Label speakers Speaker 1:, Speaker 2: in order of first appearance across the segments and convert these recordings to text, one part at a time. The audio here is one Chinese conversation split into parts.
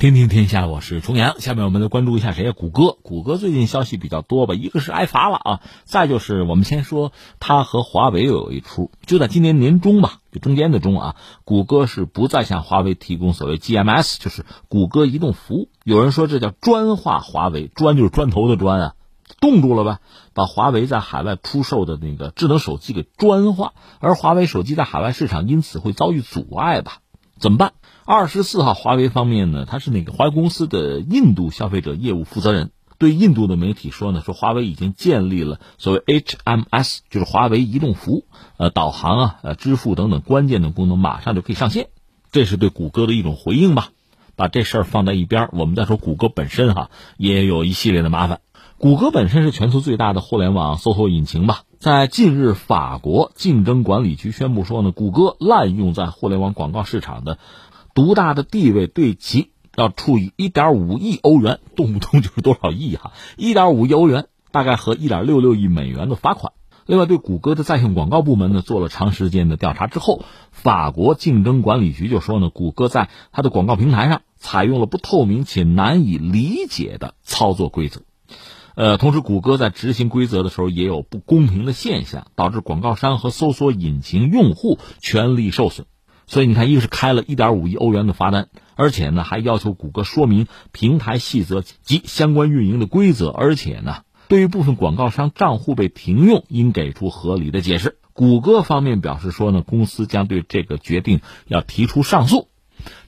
Speaker 1: 听听天下，我是重阳。下面我们来关注一下谁呀？谷歌。谷歌最近消息比较多吧？一个是挨罚了啊，再就是我们先说它和华为又有一出。就在今年年中吧，就中间的中啊，谷歌是不再向华为提供所谓 GMS，就是谷歌移动服务。有人说这叫专化华为，专就是砖头的砖啊，冻住了吧，把华为在海外出售的那个智能手机给专化，而华为手机在海外市场因此会遭遇阻碍吧？怎么办？二十四号，华为方面呢，他是那个华为公司的印度消费者业务负责人，对印度的媒体说呢，说华为已经建立了所谓 HMS，就是华为移动服务，呃，导航啊、呃，支付等等关键的功能马上就可以上线，这是对谷歌的一种回应吧。把这事儿放在一边，我们再说谷歌本身哈，也有一系列的麻烦。谷歌本身是全球最大的互联网搜索引擎吧，在近日，法国竞争管理局宣布说呢，谷歌滥用在互联网广告市场的。独大的地位对其要处以一点五亿欧元，动不动就是多少亿哈，一点五亿欧元，大概和一点六六亿美元的罚款。另外，对谷歌的在线广告部门呢做了长时间的调查之后，法国竞争管理局就说呢，谷歌在它的广告平台上采用了不透明且难以理解的操作规则。呃，同时，谷歌在执行规则的时候也有不公平的现象，导致广告商和搜索引擎用户权利受损。所以你看，一个是开了一点五亿欧元的罚单，而且呢还要求谷歌说明平台细则及相关运营的规则，而且呢对于部分广告商账户被停用，应给出合理的解释。谷歌方面表示说呢，公司将对这个决定要提出上诉。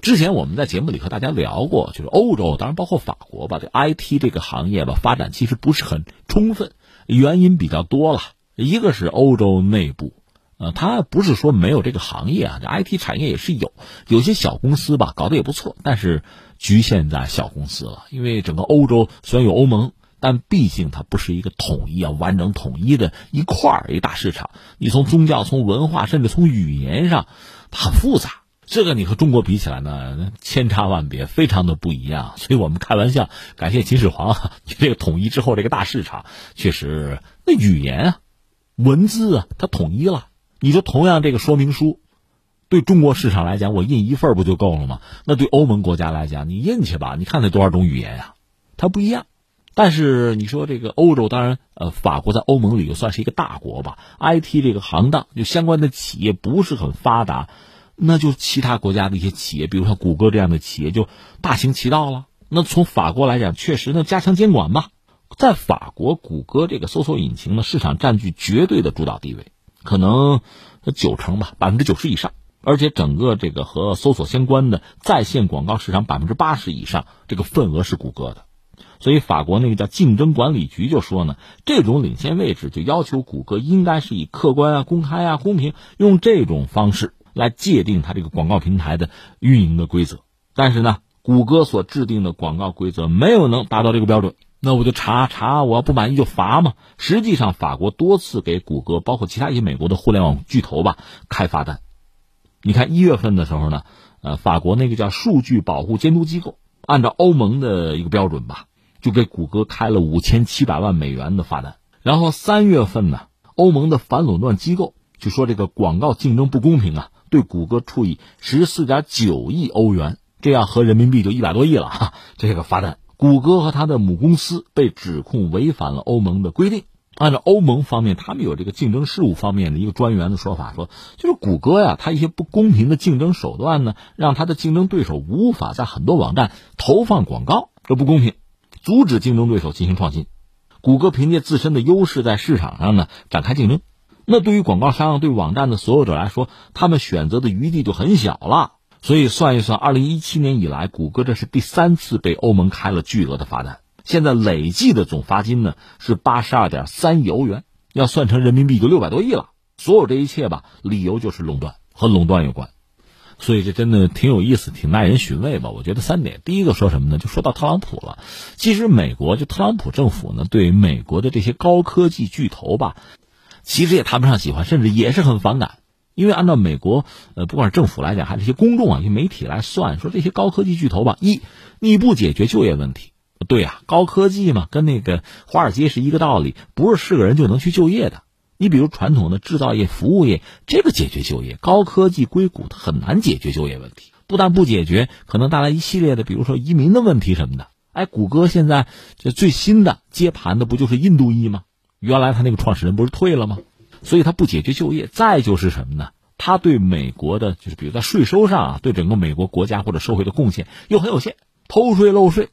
Speaker 1: 之前我们在节目里和大家聊过，就是欧洲，当然包括法国吧，这 IT 这个行业吧发展其实不是很充分，原因比较多了，一个是欧洲内部。呃，它不是说没有这个行业啊，这 IT 产业也是有，有些小公司吧搞得也不错，但是局限在小公司了。因为整个欧洲虽然有欧盟，但毕竟它不是一个统一啊、完整统一的一块儿一大市场。你从宗教、从文化，甚至从语言上，它很复杂。这个你和中国比起来呢，千差万别，非常的不一样。所以我们开玩笑，感谢秦始皇，这个统一之后，这个大市场确实那语言啊、文字啊，它统一了。你说同样这个说明书，对中国市场来讲，我印一份不就够了吗？那对欧盟国家来讲，你印去吧，你看那多少种语言呀，它不一样。但是你说这个欧洲，当然呃，法国在欧盟里又算是一个大国吧，IT 这个行当就相关的企业不是很发达，那就其他国家的一些企业，比如像谷歌这样的企业就大行其道了。那从法国来讲，确实呢加强监管吧，在法国，谷歌这个搜索引擎呢市场占据绝对的主导地位。可能九成吧，百分之九十以上，而且整个这个和搜索相关的在线广告市场百分之八十以上，这个份额是谷歌的。所以法国那个叫竞争管理局就说呢，这种领先位置就要求谷歌应该是以客观啊、公开啊、公平，用这种方式来界定它这个广告平台的运营的规则。但是呢，谷歌所制定的广告规则没有能达到这个标准。那我就查查，我要不满意就罚嘛。实际上，法国多次给谷歌，包括其他一些美国的互联网巨头吧，开罚单。你看一月份的时候呢，呃，法国那个叫数据保护监督机构，按照欧盟的一个标准吧，就给谷歌开了五千七百万美元的罚单。然后三月份呢，欧盟的反垄断机构就说这个广告竞争不公平啊，对谷歌处以十四点九亿欧元，这样合人民币就一百多亿了哈，这个罚单。谷歌和他的母公司被指控违反了欧盟的规定。按照欧盟方面，他们有这个竞争事务方面的一个专员的说法，说就是谷歌呀，它一些不公平的竞争手段呢，让它的竞争对手无法在很多网站投放广告，这不公平，阻止竞争对手进行创新。谷歌凭借自身的优势在市场上呢展开竞争，那对于广告商、对网站的所有者来说，他们选择的余地就很小了。所以算一算，二零一七年以来，谷歌这是第三次被欧盟开了巨额的罚单。现在累计的总罚金呢是八十二点三亿欧元，要算成人民币就六百多亿了。所有这一切吧，理由就是垄断，和垄断有关。所以这真的挺有意思，挺耐人寻味吧？我觉得三点，第一个说什么呢？就说到特朗普了。其实美国就特朗普政府呢，对美国的这些高科技巨头吧，其实也谈不上喜欢，甚至也是很反感。因为按照美国，呃，不管是政府来讲，还是一些公众啊、一些媒体来算，说这些高科技巨头吧，一你不解决就业问题，对呀，高科技嘛，跟那个华尔街是一个道理，不是是个人就能去就业的。你比如传统的制造业、服务业，这个解决就业，高科技硅谷很难解决就业问题。不但不解决，可能带来一系列的，比如说移民的问题什么的。哎，谷歌现在这最新的接盘的不就是印度裔吗？原来他那个创始人不是退了吗？所以他不解决就业。再就是什么呢？他对美国的，就是比如在税收上啊，对整个美国国家或者社会的贡献又很有限，偷税漏税。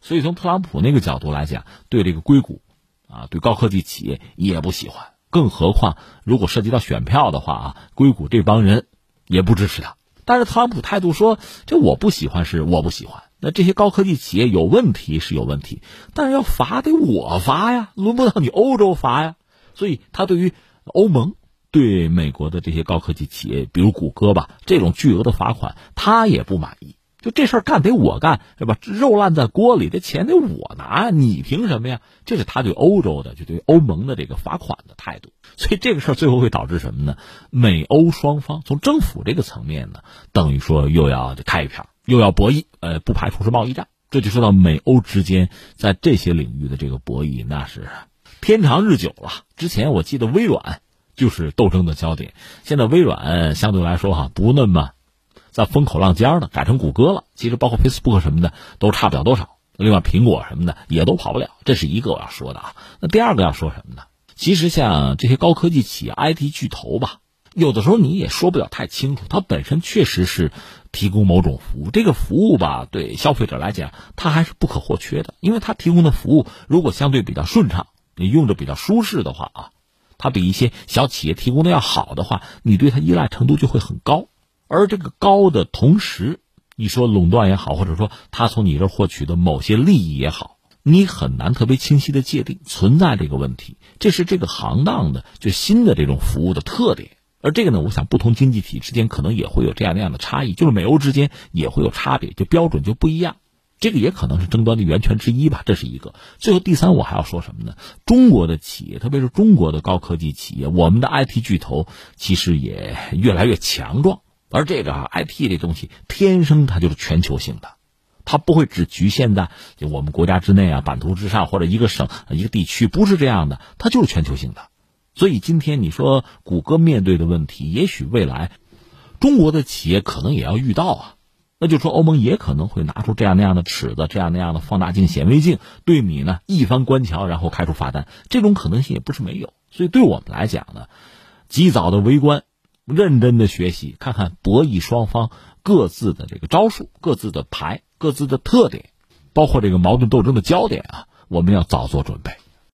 Speaker 1: 所以从特朗普那个角度来讲，对这个硅谷，啊，对高科技企业也不喜欢。更何况如果涉及到选票的话啊，硅谷这帮人也不支持他。但是特朗普态度说，这我不喜欢是我不喜欢。那这些高科技企业有问题是有问题，但是要罚得我罚呀，轮不到你欧洲罚呀。所以他对于欧盟、对美国的这些高科技企业，比如谷歌吧，这种巨额的罚款，他也不满意。就这事儿干得我干是吧？肉烂在锅里，这钱得我拿，你凭什么呀？这是他对欧洲的，就对欧盟的这个罚款的态度。所以这个事儿最后会导致什么呢？美欧双方从政府这个层面呢，等于说又要开一票。又要博弈，呃，不排除是贸易战。这就说到美欧之间在这些领域的这个博弈，那是天长日久了。之前我记得微软就是斗争的焦点，现在微软相对来说哈不那么在风口浪尖了，改成谷歌了。其实包括 Facebook 什么的都差不了多少。另外苹果什么的也都跑不了。这是一个我要说的啊。那第二个要说什么呢？其实像这些高科技企业、IT 巨头吧。有的时候你也说不了太清楚，它本身确实是提供某种服务，这个服务吧，对消费者来讲，它还是不可或缺的，因为它提供的服务如果相对比较顺畅，你用着比较舒适的话啊，它比一些小企业提供的要好的话，你对它依赖程度就会很高。而这个高的同时，你说垄断也好，或者说他从你这获取的某些利益也好，你很难特别清晰的界定存在这个问题，这是这个行当的就新的这种服务的特点。而这个呢，我想不同经济体之间可能也会有这样那样的差异，就是美欧之间也会有差别，就标准就不一样。这个也可能是争端的源泉之一吧，这是一个。最后第三，我还要说什么呢？中国的企业，特别是中国的高科技企业，我们的 IT 巨头其实也越来越强壮。而这个 IT 这东西，天生它就是全球性的，它不会只局限在我们国家之内啊、版图之上或者一个省、一个地区，不是这样的，它就是全球性的。所以今天你说谷歌面对的问题，也许未来中国的企业可能也要遇到啊。那就说欧盟也可能会拿出这样那样的尺子、这样那样的放大镜、显微镜，对你呢一番观瞧，然后开出罚单。这种可能性也不是没有。所以对我们来讲呢，及早的围观，认真的学习，看看博弈双方各自的这个招数、各自的牌、各自的特点，包括这个矛盾斗争的焦点啊，我们要早做准备。